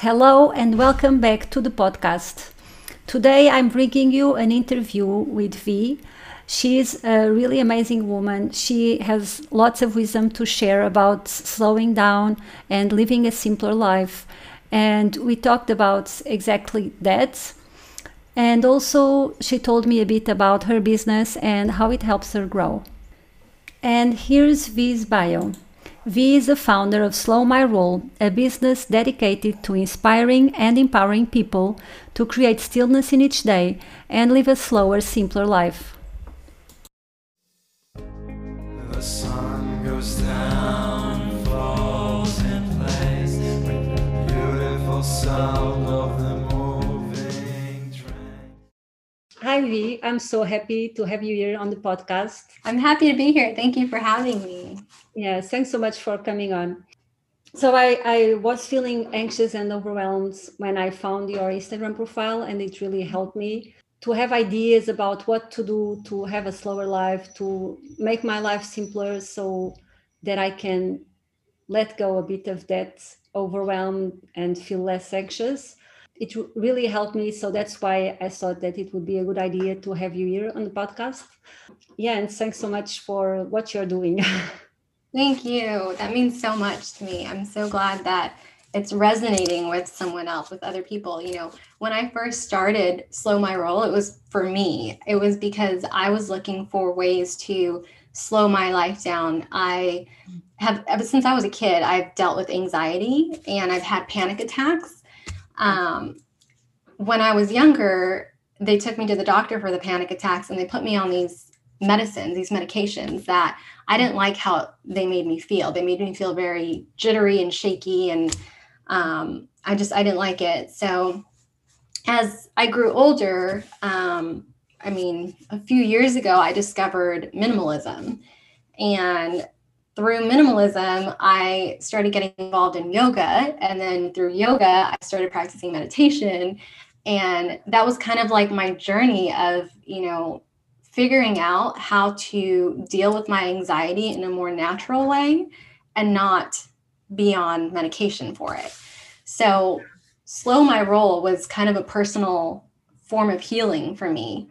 Hello and welcome back to the podcast. Today I'm bringing you an interview with Vee. She's a really amazing woman. She has lots of wisdom to share about slowing down and living a simpler life. And we talked about exactly that. And also, she told me a bit about her business and how it helps her grow. And here's Vee's bio. Vee is the founder of Slow My Roll, a business dedicated to inspiring and empowering people to create stillness in each day and live a slower, simpler life. The sun goes down, falls in place with the beautiful sound of the moving train. Hi, Vee. I'm so happy to have you here on the podcast. I'm happy to be here. Thank you for having me. Yeah, thanks so much for coming on. So I, I was feeling anxious and overwhelmed when I found your Instagram profile, and it really helped me to have ideas about what to do to have a slower life, to make my life simpler so that I can let go a bit of that overwhelm and feel less anxious. It really helped me. So that's why I thought that it would be a good idea to have you here on the podcast. Yeah, and thanks so much for what you're doing. Thank you. That means so much to me. I'm so glad that it's resonating with someone else, with other people. You know, when I first started Slow My Roll, it was for me. It was because I was looking for ways to slow my life down. I have, ever since I was a kid, I've dealt with anxiety and I've had panic attacks. Um, when I was younger, they took me to the doctor for the panic attacks and they put me on these medicines, these medications that I didn't like how they made me feel. They made me feel very jittery and shaky, and um, I just I didn't like it. So as I grew older, um, I mean, a few years ago, I discovered minimalism, and through minimalism, I started getting involved in yoga, and then through yoga, I started practicing meditation. And that was kind of like my journey of, you know, figuring out how to deal with my anxiety in a more natural way and not be on medication for it. So, slow my roll was kind of a personal form of healing for me.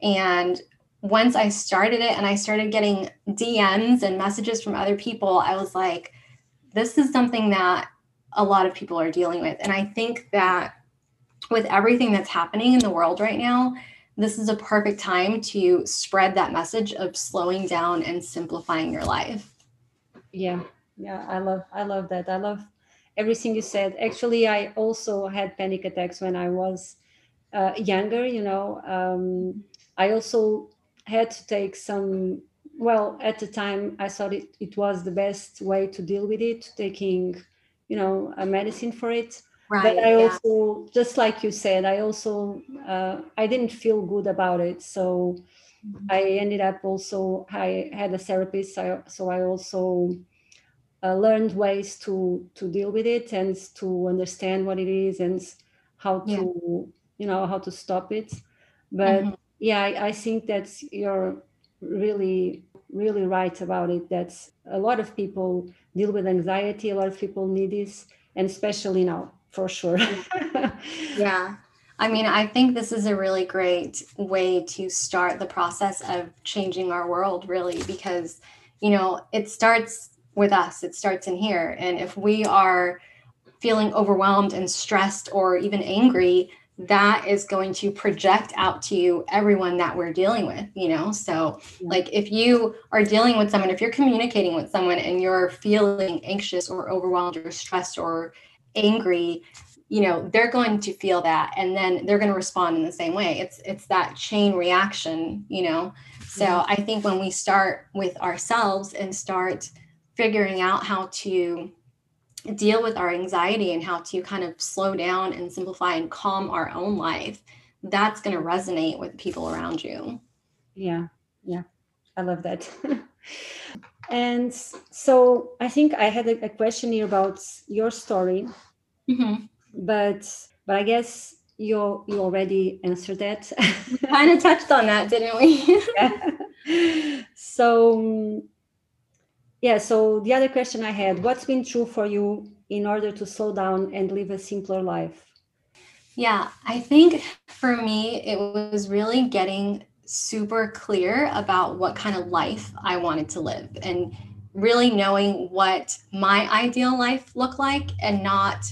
And once I started it and I started getting DMs and messages from other people, I was like, this is something that a lot of people are dealing with. And I think that with everything that's happening in the world right now, this is a perfect time to spread that message of slowing down and simplifying your life. Yeah, yeah, I love I love that. I love everything you said. Actually, I also had panic attacks when I was uh, younger. You know, um, I also had to take some. Well, at the time, I thought it, it was the best way to deal with it, taking, you know, a medicine for it Right, but i yeah. also just like you said i also uh, i didn't feel good about it so mm-hmm. i ended up also i had a therapist so, so i also uh, learned ways to to deal with it and to understand what it is and how to yeah. you know how to stop it but mm-hmm. yeah I, I think that you're really really right about it that a lot of people deal with anxiety a lot of people need this and especially now for sure. yeah. I mean, I think this is a really great way to start the process of changing our world, really, because, you know, it starts with us, it starts in here. And if we are feeling overwhelmed and stressed or even angry, that is going to project out to you everyone that we're dealing with, you know? So, like, if you are dealing with someone, if you're communicating with someone and you're feeling anxious or overwhelmed or stressed or angry you know they're going to feel that and then they're going to respond in the same way. It's it's that chain reaction you know? So mm-hmm. i think when we start with ourselves and start figuring out how to deal with our anxiety and how to kind of slow down and simplify and calm our own life that's going to resonate with people around you. Yeah yeah. I love that And so I think I had a, a question here about your story, mm-hmm. but but I guess you you already answered that. we kind of touched on that, didn't we? yeah. So yeah. So the other question I had: What's been true for you in order to slow down and live a simpler life? Yeah, I think for me, it was really getting super clear about what kind of life I wanted to live and really knowing what my ideal life looked like and not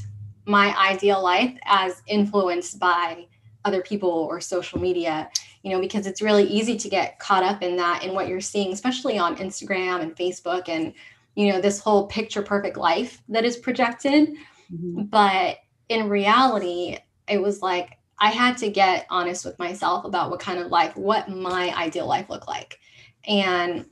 my ideal life as influenced by other people or social media you know because it's really easy to get caught up in that and what you're seeing especially on instagram and facebook and you know this whole picture perfect life that is projected mm-hmm. but in reality it was like i had to get honest with myself about what kind of life what my ideal life looked like. And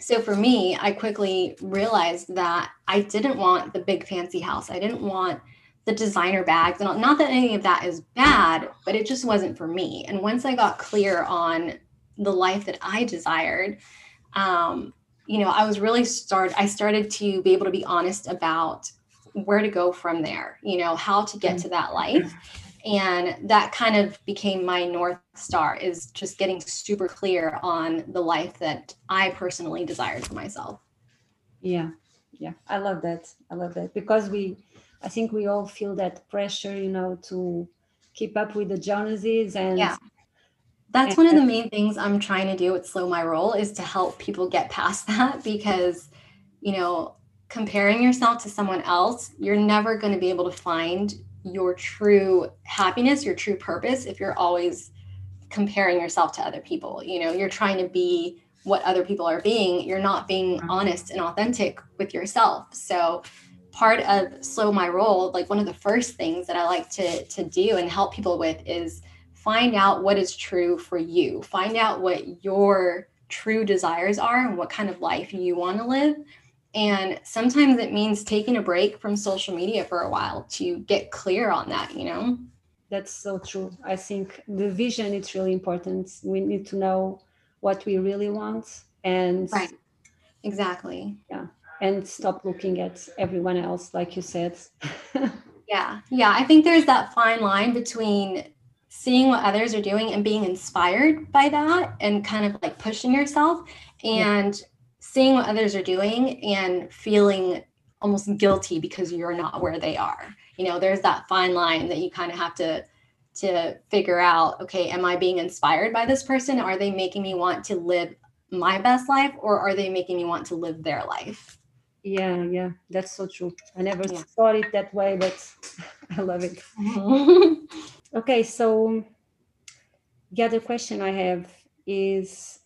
so for me i quickly realized that i didn't want the big fancy house. I didn't want the designer bags and not that any of that is bad but it just wasn't for me. And once i got clear on the life that i desired um, you know i was really start i started to be able to be honest about where to go from there you know how to get to that life and that kind of became my north star is just getting super clear on the life that i personally desired for myself. Yeah yeah. I love that. I love that. Because we I think we all feel that pressure, you know, to keep up with the joneses and yeah. That's and, one of the main things I'm trying to do with Slow My Roll is to help people get past that because, you know, comparing yourself to someone else, you're never going to be able to find your true happiness, your true purpose if you're always comparing yourself to other people. You know, you're trying to be what other people are being, you're not being honest and authentic with yourself. So, part of slow my roll like one of the first things that i like to to do and help people with is find out what is true for you find out what your true desires are and what kind of life you want to live and sometimes it means taking a break from social media for a while to get clear on that you know? That's so true. I think the vision is really important. We need to know what we really want and right. Exactly. Yeah. And stop looking at everyone else like you said. Yeah. Yeah. I think there's that fine line between seeing what others are doing and being inspired by that and kind of like pushing yourself and yeah. Seeing what others are doing and feeling almost guilty because you're not where they are you know there's that fine line that you kind of have to to figure out okay am i being inspired by this person are they making me want to live my best life or are they making me want to live their life yeah, yeah, that's so true. I never yeah. thought it that way, but I love it. okay, so the other question I have is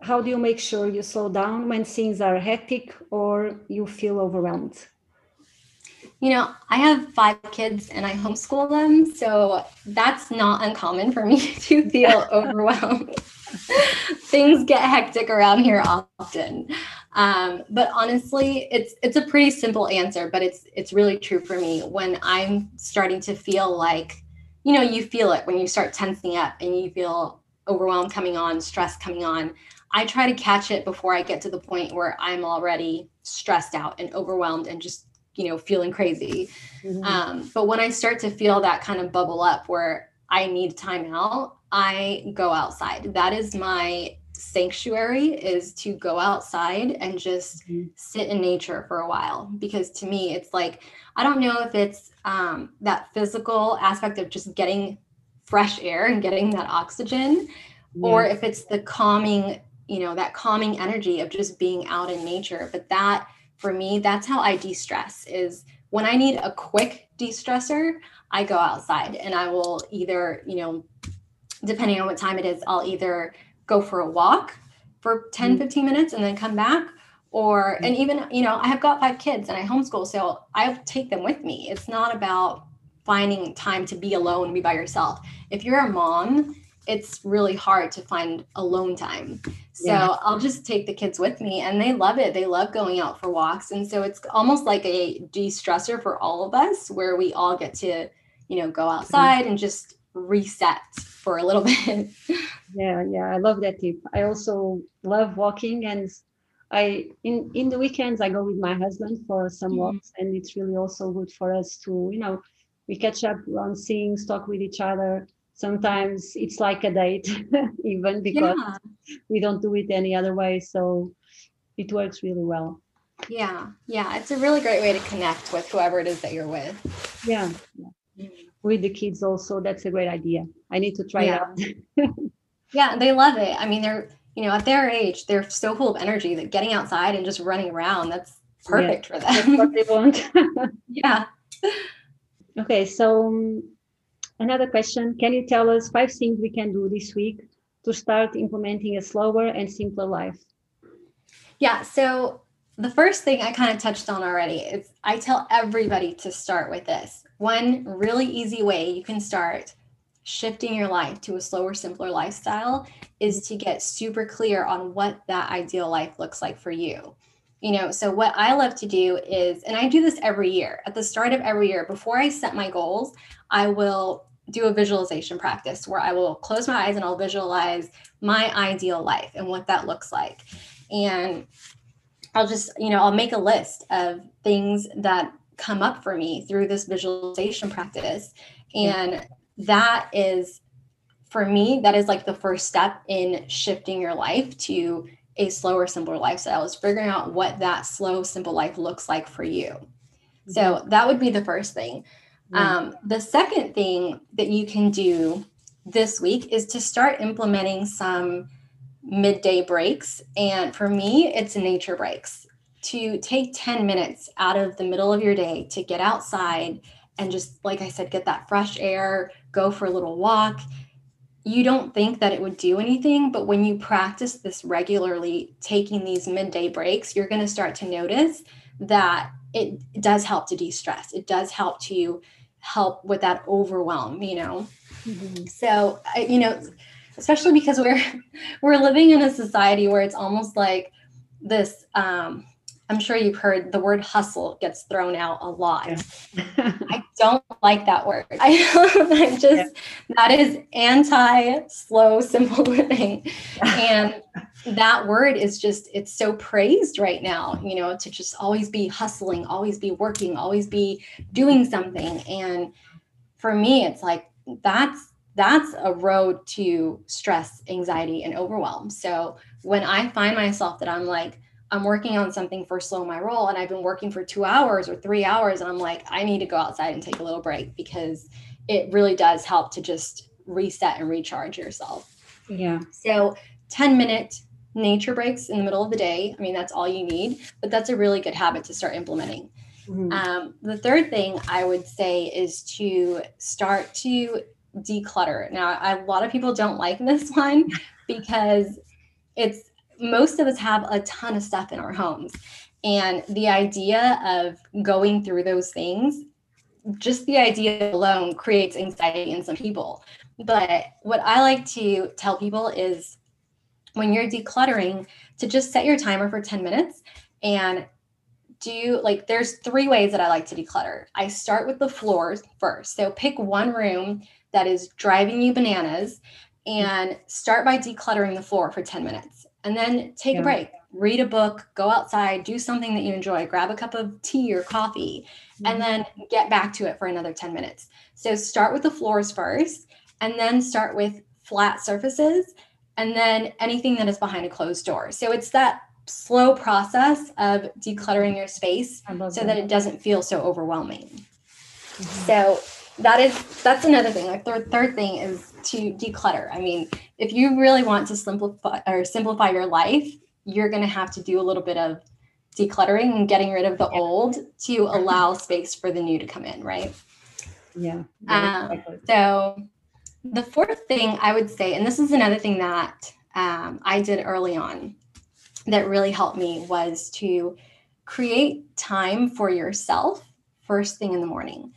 how do you make sure you slow down when things are hectic or you feel overwhelmed? You know, I have five kids and I homeschool them, so that's not uncommon for me to feel overwhelmed. Things get hectic around here often. Um, but honestly, it's it's a pretty simple answer, but it's it's really true for me. When I'm starting to feel like, you know, you feel it when you start tensing up and you feel overwhelmed coming on, stress coming on. I try to catch it before I get to the point where I'm already stressed out and overwhelmed and just you know feeling crazy. Mm-hmm. Um, but when I start to feel that kind of bubble up where I need time out, I go outside. That is my sanctuary is to go outside and just mm-hmm. sit in nature for a while because to me it's like i don't know if it's um, that physical aspect of just getting fresh air and getting that oxygen yeah. or if it's the calming you know that calming energy of just being out in nature but that for me that's how i de-stress is when i need a quick de-stressor i go outside and i will either you know depending on what time it is i'll either go for a walk for 10, mm-hmm. 15 minutes and then come back. Or, mm-hmm. and even, you know, I have got five kids and I homeschool, so I take them with me. It's not about finding time to be alone, be by yourself. If you're a mom, it's really hard to find alone time. So yeah. I'll just take the kids with me and they love it. They love going out for walks. And so it's almost like a de stressor for all of us where we all get to, you know, go mm-hmm. outside and just reset for a little bit. yeah, yeah, I love that tip. I also love walking and I in in the weekends I go with my husband for some mm-hmm. walks and it's really also good for us to, you know, we catch up on things, talk with each other. Sometimes it's like a date, even because yeah. we don't do it any other way. So it works really well. Yeah, yeah, it's a really great way to connect with whoever it is that you're with. Yeah, yeah. Mm-hmm. with the kids also. That's a great idea. I need to try yeah. it out. yeah, they love it. I mean, they're you know at their age, they're so full of energy that getting outside and just running around that's perfect yeah, for them. That's what they want. yeah. Okay, so um, another question: Can you tell us five things we can do this week to start implementing a slower and simpler life? Yeah. So the first thing I kind of touched on already is I tell everybody to start with this. One really easy way you can start shifting your life to a slower, simpler lifestyle is to get super clear on what that ideal life looks like for you. You know, so what I love to do is, and I do this every year at the start of every year, before I set my goals, I will do a visualization practice where I will close my eyes and I'll visualize my ideal life and what that looks like. And I'll just, you know, I'll make a list of things that come up for me through this visualization practice. And that is, for me, that is like the first step in shifting your life to a slower, simpler lifestyle, is figuring out what that slow, simple life looks like for you. Mm-hmm. So that would be the first thing. Um, the second thing that you can do this week is to start implementing some midday breaks. And for me, it's nature breaks to take 10 minutes out of the middle of your day to get outside and just, like I said, get that fresh air, go for a little walk. You don't think that it would do anything, but when you practice this regularly, taking these midday breaks, you're going to start to notice that it does help to de stress. It does help to help with that overwhelm, you know? Mm-hmm. So, you know, especially because we're we're living in a society where it's almost like this um, i'm sure you've heard the word hustle gets thrown out a lot yeah. i don't like that word i, I just yeah. that is anti slow simple living and that word is just it's so praised right now you know to just always be hustling always be working always be doing something and for me it's like that's that's a road to stress, anxiety, and overwhelm. So when I find myself that I'm like, I'm working on something for slow my roll and I've been working for two hours or three hours, and I'm like, I need to go outside and take a little break because it really does help to just reset and recharge yourself. Yeah. So 10 minute nature breaks in the middle of the day. I mean, that's all you need, but that's a really good habit to start implementing. Mm-hmm. Um, the third thing I would say is to start to declutter. Now, a lot of people don't like this one because it's most of us have a ton of stuff in our homes. And the idea of going through those things, just the idea alone creates anxiety in some people. But what I like to tell people is when you're decluttering, to just set your timer for 10 minutes and do like there's three ways that I like to declutter. I start with the floors first. So pick one room that is driving you bananas and start by decluttering the floor for 10 minutes and then take yeah. a break read a book go outside do something that you enjoy grab a cup of tea or coffee mm-hmm. and then get back to it for another 10 minutes so start with the floors first and then start with flat surfaces and then anything that is behind a closed door. So it's that slow process of decluttering your space so that. that it doesn't feel so overwhelming. Mm-hmm. so that is that's another thing like the third thing is to declutter. I mean if you really want to simplify or simplify your life you're going to have to do a little bit of decluttering and getting rid of the yeah. old to allow space for the new to come in right? Yeah. Um, so the fourth thing i would say and this is another thing that um, i did early on that really helped me was to create time for yourself first thing in the morning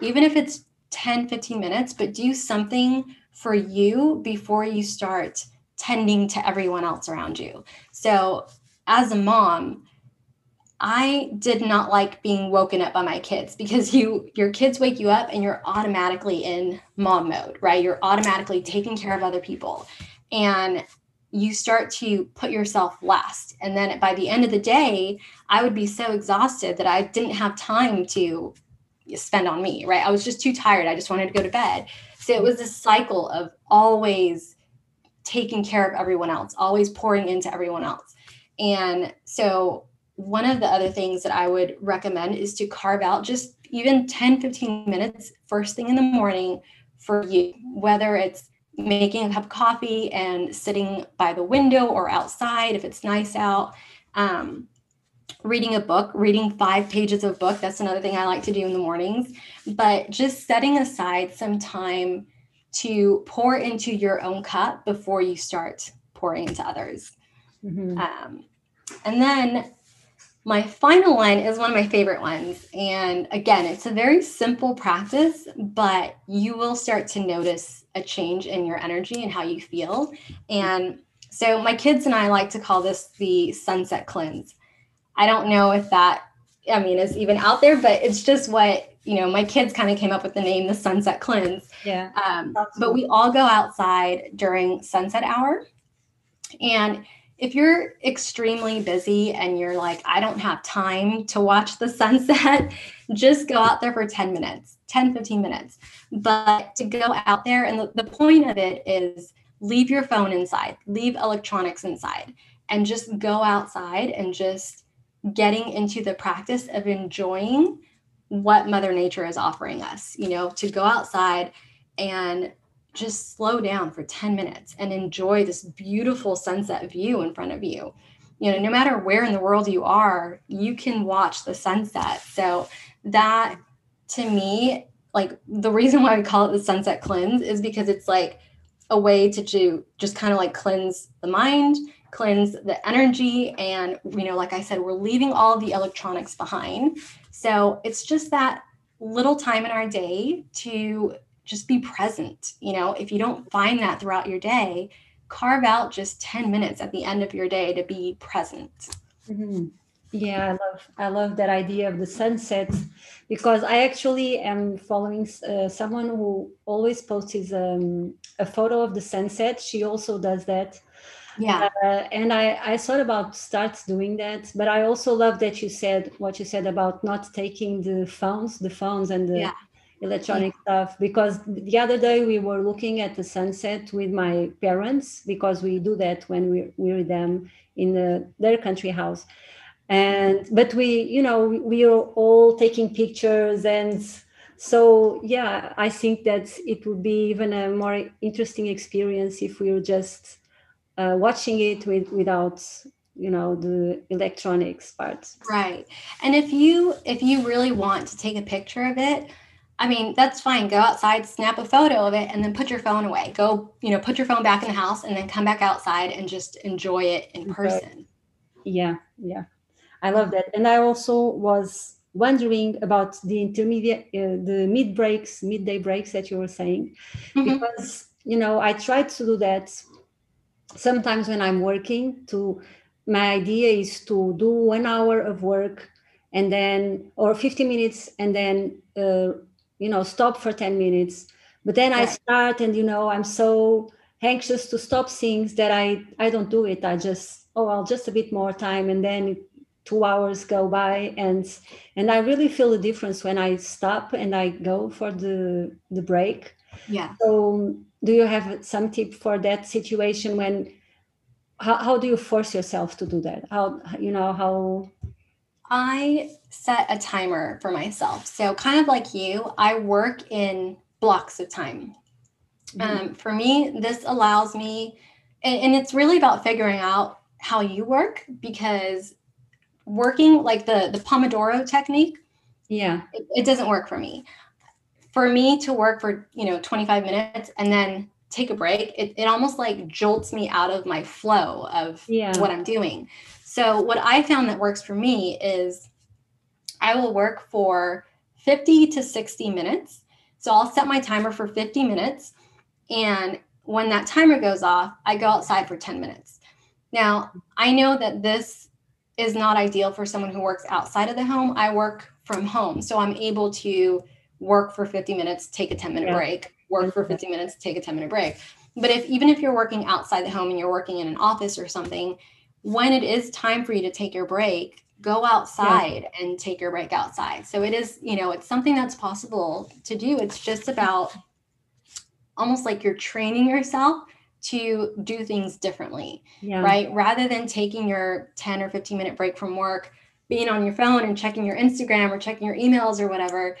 even if it's 10, 15 minutes, but do something for you before you start tending to everyone else around you. So, as a mom, I did not like being woken up by my kids because you your kids wake you up and you're automatically in mom mode, right? You're automatically taking care of other people. And you start to put yourself last. And then by the end of the day, I would be so exhausted that I didn't have time to spend on me, right? I was just too tired. I just wanted to go to bed. So it was this cycle of always taking care of everyone else, always pouring into everyone else. And so one of the other things that I would recommend is to carve out just even 10, 15 minutes first thing in the morning for you, whether it's making a cup of coffee and sitting by the window or outside if it's nice out. Um, reading a book, reading five pages of book. That's another thing I like to do in the mornings. But just setting aside some time to pour into your own cup before you start pouring into others. Mm-hmm. Um, and then my final one is one of my favorite ones. And again, it's a very simple practice, but you will start to notice a change in your energy and how you feel. And so my kids and I like to call this the sunset cleanse. I don't know if that, I mean, is even out there, but it's just what, you know, my kids kind of came up with the name the sunset cleanse. Yeah. Um, but we all go outside during sunset hour. And if you're extremely busy and you're like, I don't have time to watch the sunset, just go out there for 10 minutes, 10, 15 minutes. But to go out there, and the, the point of it is leave your phone inside, leave electronics inside, and just go outside and just getting into the practice of enjoying what Mother Nature is offering us, you know, to go outside and just slow down for 10 minutes and enjoy this beautiful sunset view in front of you. You know, no matter where in the world you are, you can watch the sunset. So, that to me, like the reason why we call it the sunset cleanse is because it's like a way to do, just kind of like cleanse the mind, cleanse the energy. And, you know, like I said, we're leaving all the electronics behind. So, it's just that little time in our day to just be present. You know, if you don't find that throughout your day, carve out just 10 minutes at the end of your day to be present. Mm-hmm. Yeah, I love I love that idea of the sunset because I actually am following uh, someone who always posts um, a photo of the sunset. She also does that. Yeah. Uh, and I, I thought about start doing that, but I also love that you said what you said about not taking the phones, the phones and the yeah electronic stuff because the other day we were looking at the sunset with my parents because we do that when we, we're with them in the, their country house. And but we you know we, are all taking pictures and so yeah i think that it would be even a more interesting experience if we were just uh, watching it with without you know the electronics parts right. And if you if you really want to take a picture of it I mean, that's fine. Go outside, snap a photo of it, and then put your phone away. Go, you know, put your phone back in the house and then come back outside and just enjoy it in person. Yeah, yeah. I love that. And I also was wondering about the intermediate, uh, the mid breaks, midday breaks that you were saying, mm-hmm. because, you know, I try to do that sometimes when I'm working to, my idea is to do one hour of work and then, or 50 minutes and then, uh, you know stop for 10 minutes. But then i start and you know i'm so anxious to stop things that i i don't do it. I just oh i'll just a bit more time and then two hours go by and and i really feel the difference when i stop and i go for the the break. Yeah. So do you have some tip for that situation when how, how do you force yourself to do that? How you know how I set a timer for myself. So, kind of like you, I work in blocks of time. Mm-hmm. Um, for me, this allows me, and, and it's really about figuring out how you work because working like the the Pomodoro technique, yeah, it, it doesn't work for me. For me to work for you know 25 minutes and then take a break, it, it almost like jolts me out of my flow of yeah. what I'm doing. So, what I found that works for me is I will work for 50 to 60 minutes. So, I'll set my timer for 50 minutes. And when that timer goes off, I go outside for 10 minutes. Now, I know that this is not ideal for someone who works outside of the home. I work from home. So, I'm able to work for 50 minutes, take a 10 minute yeah. break, work for 50 minutes, take a 10 minute break. But if even if you're working outside the home and you're working in an office or something, when it is time for you to take your break, go outside yeah. and take your break outside. So it is, you know, it's something that's possible to do. It's just about almost like you're training yourself to do things differently, yeah. right? Rather than taking your 10 or 15 minute break from work, being on your phone and checking your Instagram or checking your emails or whatever,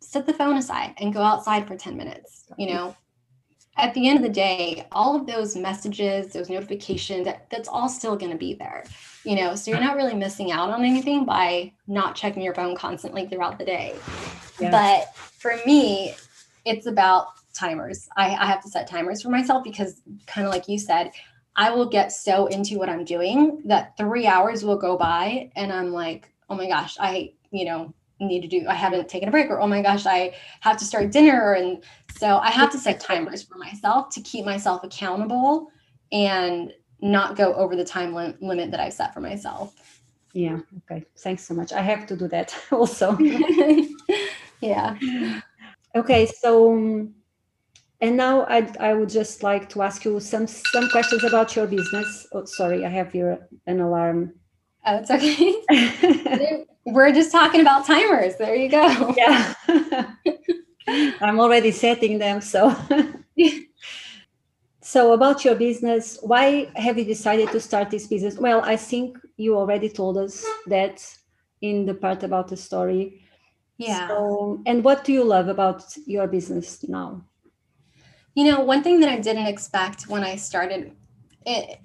set the phone aside and go outside for 10 minutes. You know, at the end of the day, all of those messages, those notifications, that, that's all still going to be there. You know, so you're not really missing out on anything by not checking your phone constantly throughout the day. Yeah. But for me, it's about timers. I, I have to set timers for myself because, kind of like you said, I will get so into what I'm doing that three hours will go by and I'm like, oh my gosh, I, you know, need to do, I haven't taken a break, or oh my gosh, I have to start dinner. And so I have to set timers for myself to keep myself accountable and not go over the time lim- limit that I've set for myself. Yeah. Okay. Thanks so much. I have to do that also. yeah. Okay. So, um, and now I I would just like to ask you some some questions about your business. Oh, sorry, I have here an alarm. Oh, it's okay. We're just talking about timers. There you go. Yeah. I'm already setting them. So, so about your business, why have you decided to start this business? Well, I think you already told us that in the part about the story. Yeah. So, and what do you love about your business now? You know, one thing that I didn't expect when I started it,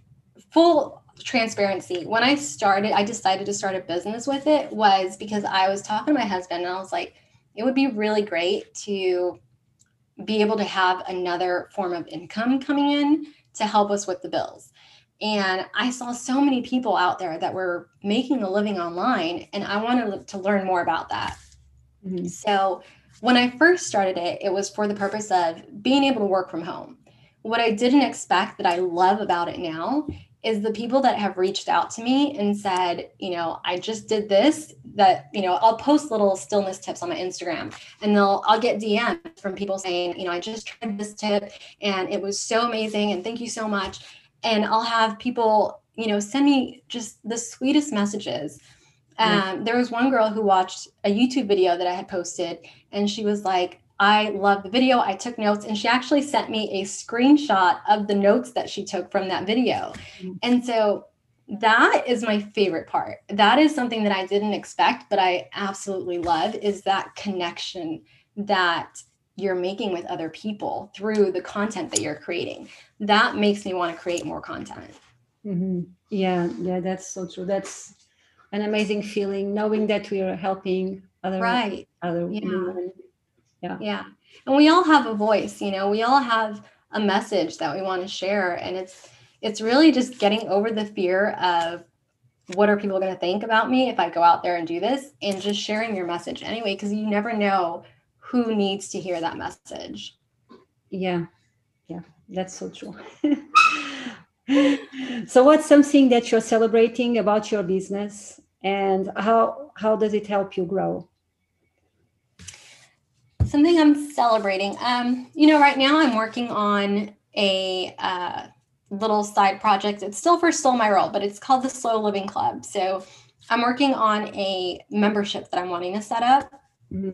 full transparency, when I started, I decided to start a business with it was because I was talking to my husband and I was like, it would be really great to be able to have another form of income coming in to help us with the bills. And I saw so many people out there that were making a living online, and I wanted to learn more about that. Mm-hmm. So when I first started it, it was for the purpose of being able to work from home. What I didn't expect that I love about it now is the people that have reached out to me and said, you know, I just did this that, you know, I'll post little stillness tips on my Instagram and they'll I'll get DMs from people saying, you know, I just tried this tip and it was so amazing and thank you so much. And I'll have people, you know, send me just the sweetest messages um, there was one girl who watched a YouTube video that I had posted, and she was like, I love the video. I took notes, and she actually sent me a screenshot of the notes that she took from that video. Mm-hmm. And so that is my favorite part. That is something that I didn't expect, but I absolutely love is that connection that you're making with other people through the content that you're creating. That makes me want to create more content. Mm-hmm. Yeah, yeah, that's so true. That's an amazing feeling knowing that we are helping other right other yeah. women. Yeah. Yeah. And we all have a voice, you know, we all have a message that we want to share. And it's it's really just getting over the fear of what are people going to think about me if I go out there and do this and just sharing your message anyway, because you never know who needs to hear that message. Yeah. Yeah. That's so true. so what's something that you're celebrating about your business and how how does it help you grow something i'm celebrating. Um you know right now i'm working on a uh, little side project. It's still for Slow My Roll, but it's called the slow living club. So i'm working on a membership that i'm wanting to set up. Mm-hmm.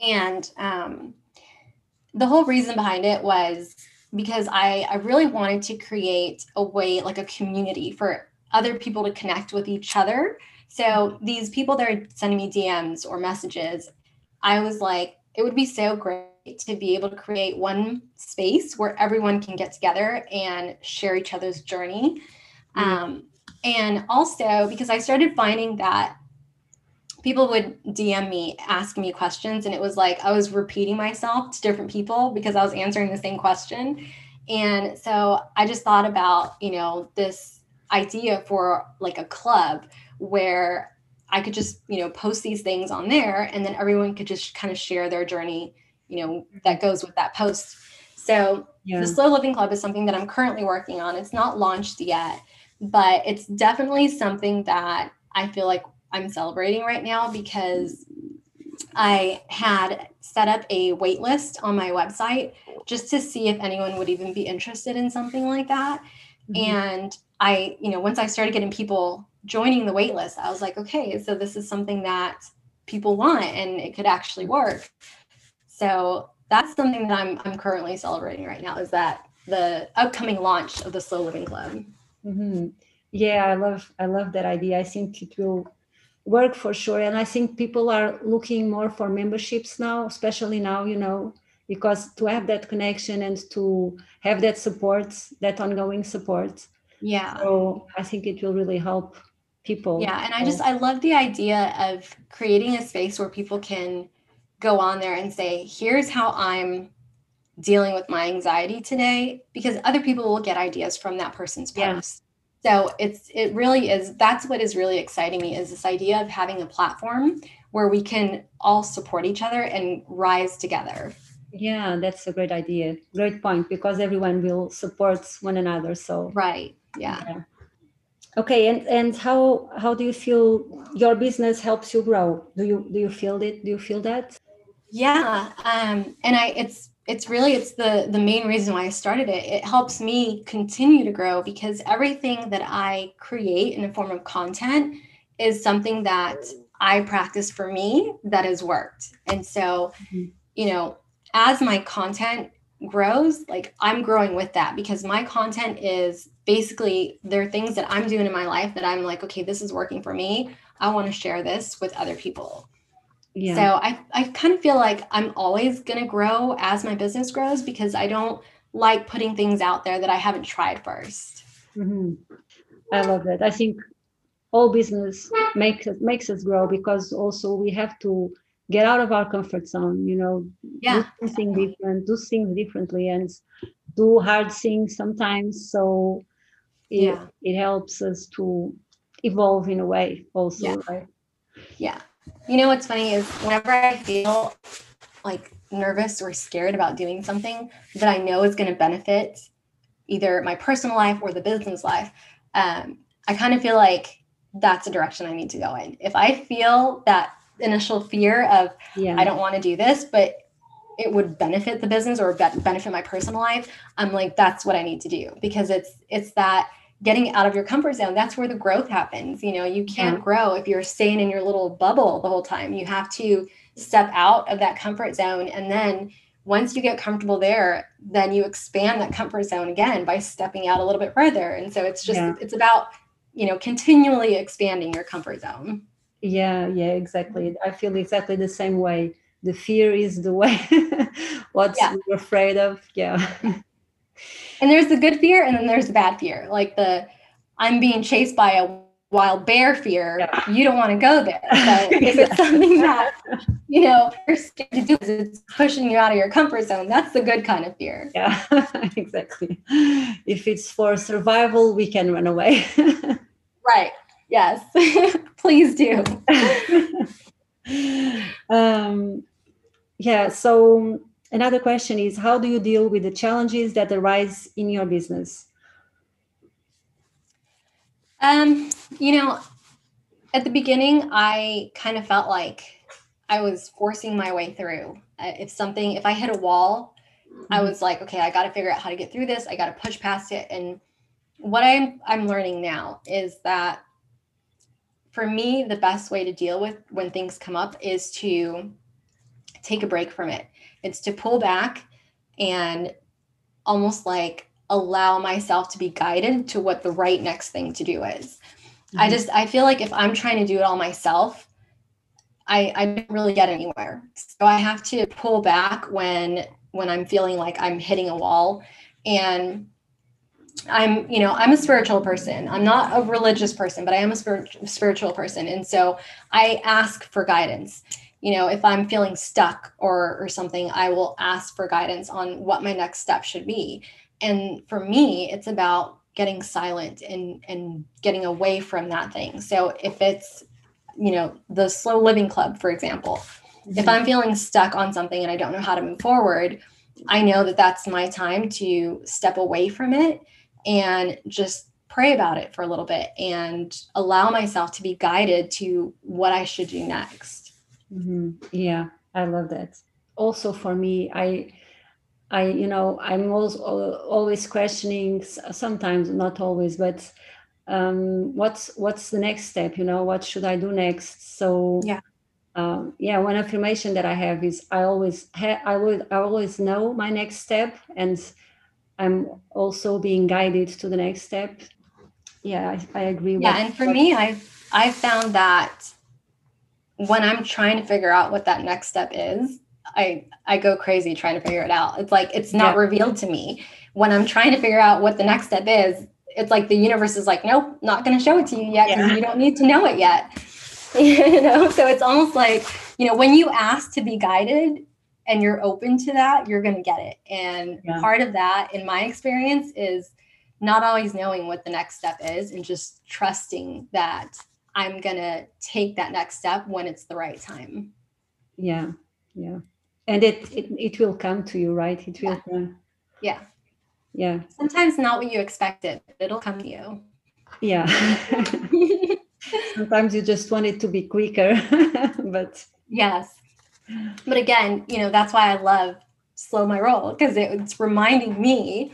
and um, the whole reason behind it was because I, I really wanted to create a way like a community for other people to connect with each other. So these people that are sending me DMs or messages, I was like, it would be so great to be able to create one space where everyone can get together and share each other's journey. Mm-hmm. Um, and also because I started finding that people would DM me, ask me questions, and it was like I was repeating myself to different people because I was answering the same question. And so I just thought about, you know, this idea for like a club where I could just, you know, post these things on there and then everyone could just kind of share their journey, you know, that goes with that post. So yeah. the Slow Living Club is something that I'm currently working on. It's not launched yet, but it's definitely something that I feel like I'm celebrating right now because I had set up a wait list on my website just to see if anyone would even be interested in something like that. Mm-hmm. And I, you know, once I started getting people joining the wait list, I was like, okay, so this is something that people want and it could actually work. So that's something that I'm I'm currently celebrating right now is that the upcoming launch of the Slow Living Club. Mm-hmm. Yeah, I love I love that idea. I think it will work for sure and i think people are looking more for memberships now especially now you know because to have that connection and to have that support that ongoing support yeah so i think it will really help people yeah and i just i love the idea of creating a space where people can go on there and say here's how i'm dealing with my anxiety today because other people will get ideas from that person's post so it's it really is that's what is really exciting me is this idea of having a platform where we can all support each other and rise together. Yeah that's a great idea. Great point because everyone will support one another so right yeah, yeah. Okay and and how how do you feel your business helps you grow do you do you feel it do you feel that yeah um and i it's it's really it's the the main reason why I started it. It helps me continue to grow because everything that I create in the form of content is something that I practice for me that has worked. And so, mm-hmm. you know, as my content grows, like I'm growing with that because my content is basically there are things that I'm doing in my life that I'm like, okay, this is working for me. I want to share this with other people. Yeah. So I, I kind of feel like I'm always going to grow as my business grows because I don't like putting things out there that I haven't tried 1st mm-hmm. I love that. I think all business makes makes us grow because also we have to get out of our comfort zone. You know, yeah, do something different, do things differently, and do hard things sometimes. So it, yeah, it helps us to evolve in a way. Also, yeah. right? Yeah. You know what's funny is whenever I feel like nervous or scared about doing something that I know is going to benefit either my personal life or the business life, um, I kind of feel like that's a direction I need to go in. If I feel that initial fear of yeah. I don't want to do this, but it would benefit the business or benefit my personal life, I'm like that's what I need to do because it's it's that getting out of your comfort zone that's where the growth happens you know you can't mm-hmm. grow if you're staying in your little bubble the whole time you have to step out of that comfort zone and then once you get comfortable there then you expand that comfort zone again by stepping out a little bit further and so it's just yeah. it's about you know continually expanding your comfort zone yeah yeah exactly. Mm-hmm. I feel exactly the same way. The fear is the way what yeah. we're afraid of. Yeah. And there's the good fear and then there's the bad fear. Like the i'm being chased by a wild bear fear. Yeah. you don't want to go there. But if it's something that you know you're scared to do it's pushing you out of your comfort zone. That's the good kind of fear. Yeah exactly. If it's for survival we can run away. Right yes please do um yeah so Another question is how do you deal with the challenges that arise in your business? Um, you know, at the beginning, I kind of felt like I was forcing my way through. If something, if I hit a wall, mm-hmm. I was like, okay, I got to figure out how to get through this. I got to push past it. And what I'm I'm learning now is that for me, the best way to deal with when things come up is to take a break from it it's to pull back and almost like allow myself to be guided to what the right next thing to do is. Mm-hmm. I just I feel like if I'm trying to do it all myself, I I don't really get anywhere. So I have to pull back when when I'm feeling like I'm hitting a wall and I'm, you know, I'm a spiritual person. I'm not a religious person, but I am a spiritual person. And so I ask for guidance you know if i'm feeling stuck or or something i will ask for guidance on what my next step should be and for me it's about getting silent and and getting away from that thing so if it's you know the slow living club for example mm-hmm. if i'm feeling stuck on something and i don't know how to move forward i know that that's my time to step away from it and just pray about it for a little bit and allow myself to be guided to what i should do next Mm-hmm. Yeah, I love that. Also, for me, I, I, you know, I'm also always questioning. Sometimes, not always, but um, what's what's the next step? You know, what should I do next? So yeah. Um, yeah, one affirmation that I have is I always ha- I would I always know my next step, and I'm also being guided to the next step. Yeah, I, I agree. Yeah, and for me, I've I've found that when I'm trying to figure out what that next step is, I I go crazy trying to figure it out. It's like it's not yeah. revealed to me. When I'm trying to figure out what the next step is, it's like the universe is like, nope, not going to show it to you yet because yeah. you don't need to know it yet. you know, so it's almost like you know when you ask to be guided and you're open to that, you're going to get it. And yeah. part of that, in my experience, is not always knowing what the next step is and just trusting that I'm going to take that next step when it's the right time. Yeah. Yeah. And it, it, it will come to you, right? It will yeah. come. Yeah. Yeah. Sometimes not what you expected, but it'll come to you. Yeah. Sometimes you just want it to be quicker, but yes. But again, you know, that's why I love slow my roll because it's reminding me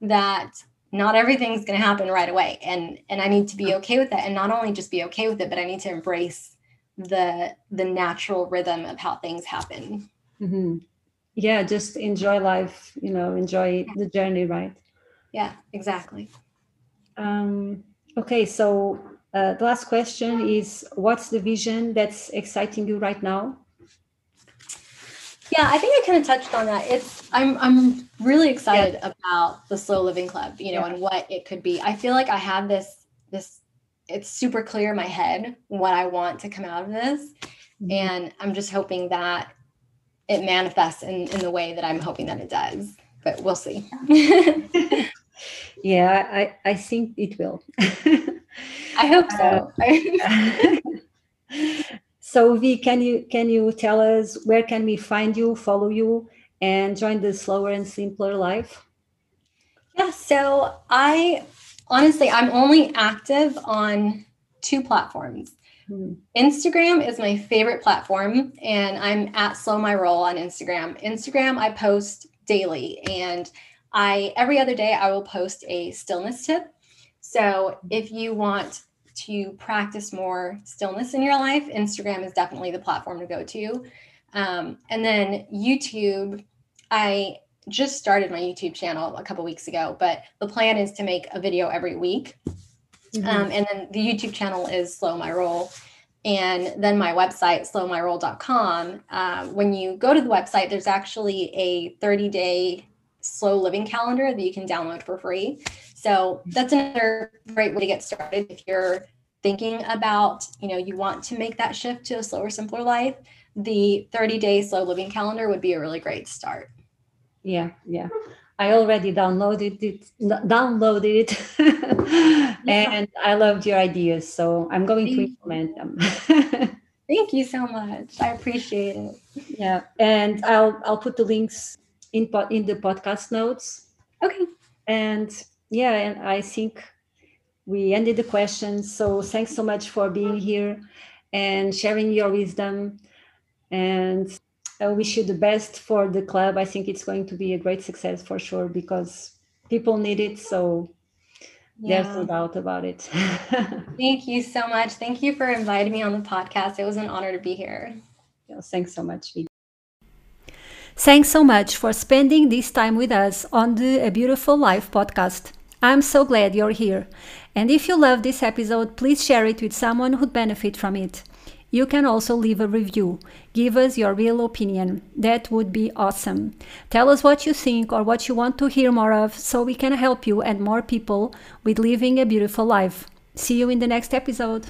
that not everything's going to happen right away and and i need to be okay with that and not only just be okay with it but i need to embrace the the natural rhythm of how things happen. Mm-hmm. yeah just enjoy life you know enjoy the journey right? Yeah exactly. Um okay so uh, the last question is what's the vision that's exciting you right now yeah, I think I kind of touched on that. It's I'm I'm really excited yeah. about the slow living club, you know, yeah. and what it could be. I feel like I have this this it's super clear in my head what I want to come out of this. Mm-hmm. And I'm just hoping that it manifests in, in the way that I'm hoping that it does. But we'll see. yeah, I, I think it will. I hope so. Uh, so Vee, can you can you tell us where can we find you, follow you, and join the slower and simpler life? Yeah, so I honestly I'm only active on two platforms. Hmm. Instagram is my favorite platform, and I'm at Slow My Roll on Instagram. Instagram, I post daily, and I every other day I will post a stillness tip. So if you want to practice more stillness in your life, Instagram is definitely the platform to go to. Um, and then YouTube, I just started my YouTube channel a couple weeks ago, but the plan is to make a video every week. Mm-hmm. Um, and then the YouTube channel is Slow My Roll. And then my website, slowmyroll.com. Uh, when you go to the website, there's actually a 30 day slow living calendar that you can download for free. So that's another great way to get started if you're thinking about, you know, you want to make that shift to a slower, simpler life. The 30 day slow living calendar would be a really great start. Yeah, yeah. I already downloaded it, downloaded it, and I loved your ideas. So I'm going Thank to implement them. Thank you so much. I appreciate it. Yeah, and I'll I'll put the links in in the podcast notes. Okay. And yeah, and I think we ended the questions. So thanks so much for being here and sharing your wisdom. And I wish you the best for the club. I think it's going to be a great success for sure because people need it. So yeah. there's no doubt about it. Thank you so much. Thank you for inviting me on the podcast. It was an honor to be here. Yeah, thanks so much. Thanks so much for spending this time with us on the A Beautiful Life podcast. I'm so glad you're here. And if you love this episode, please share it with someone who'd benefit from it. You can also leave a review. Give us your real opinion. That would be awesome. Tell us what you think or what you want to hear more of so we can help you and more people with living a beautiful life. See you in the next episode.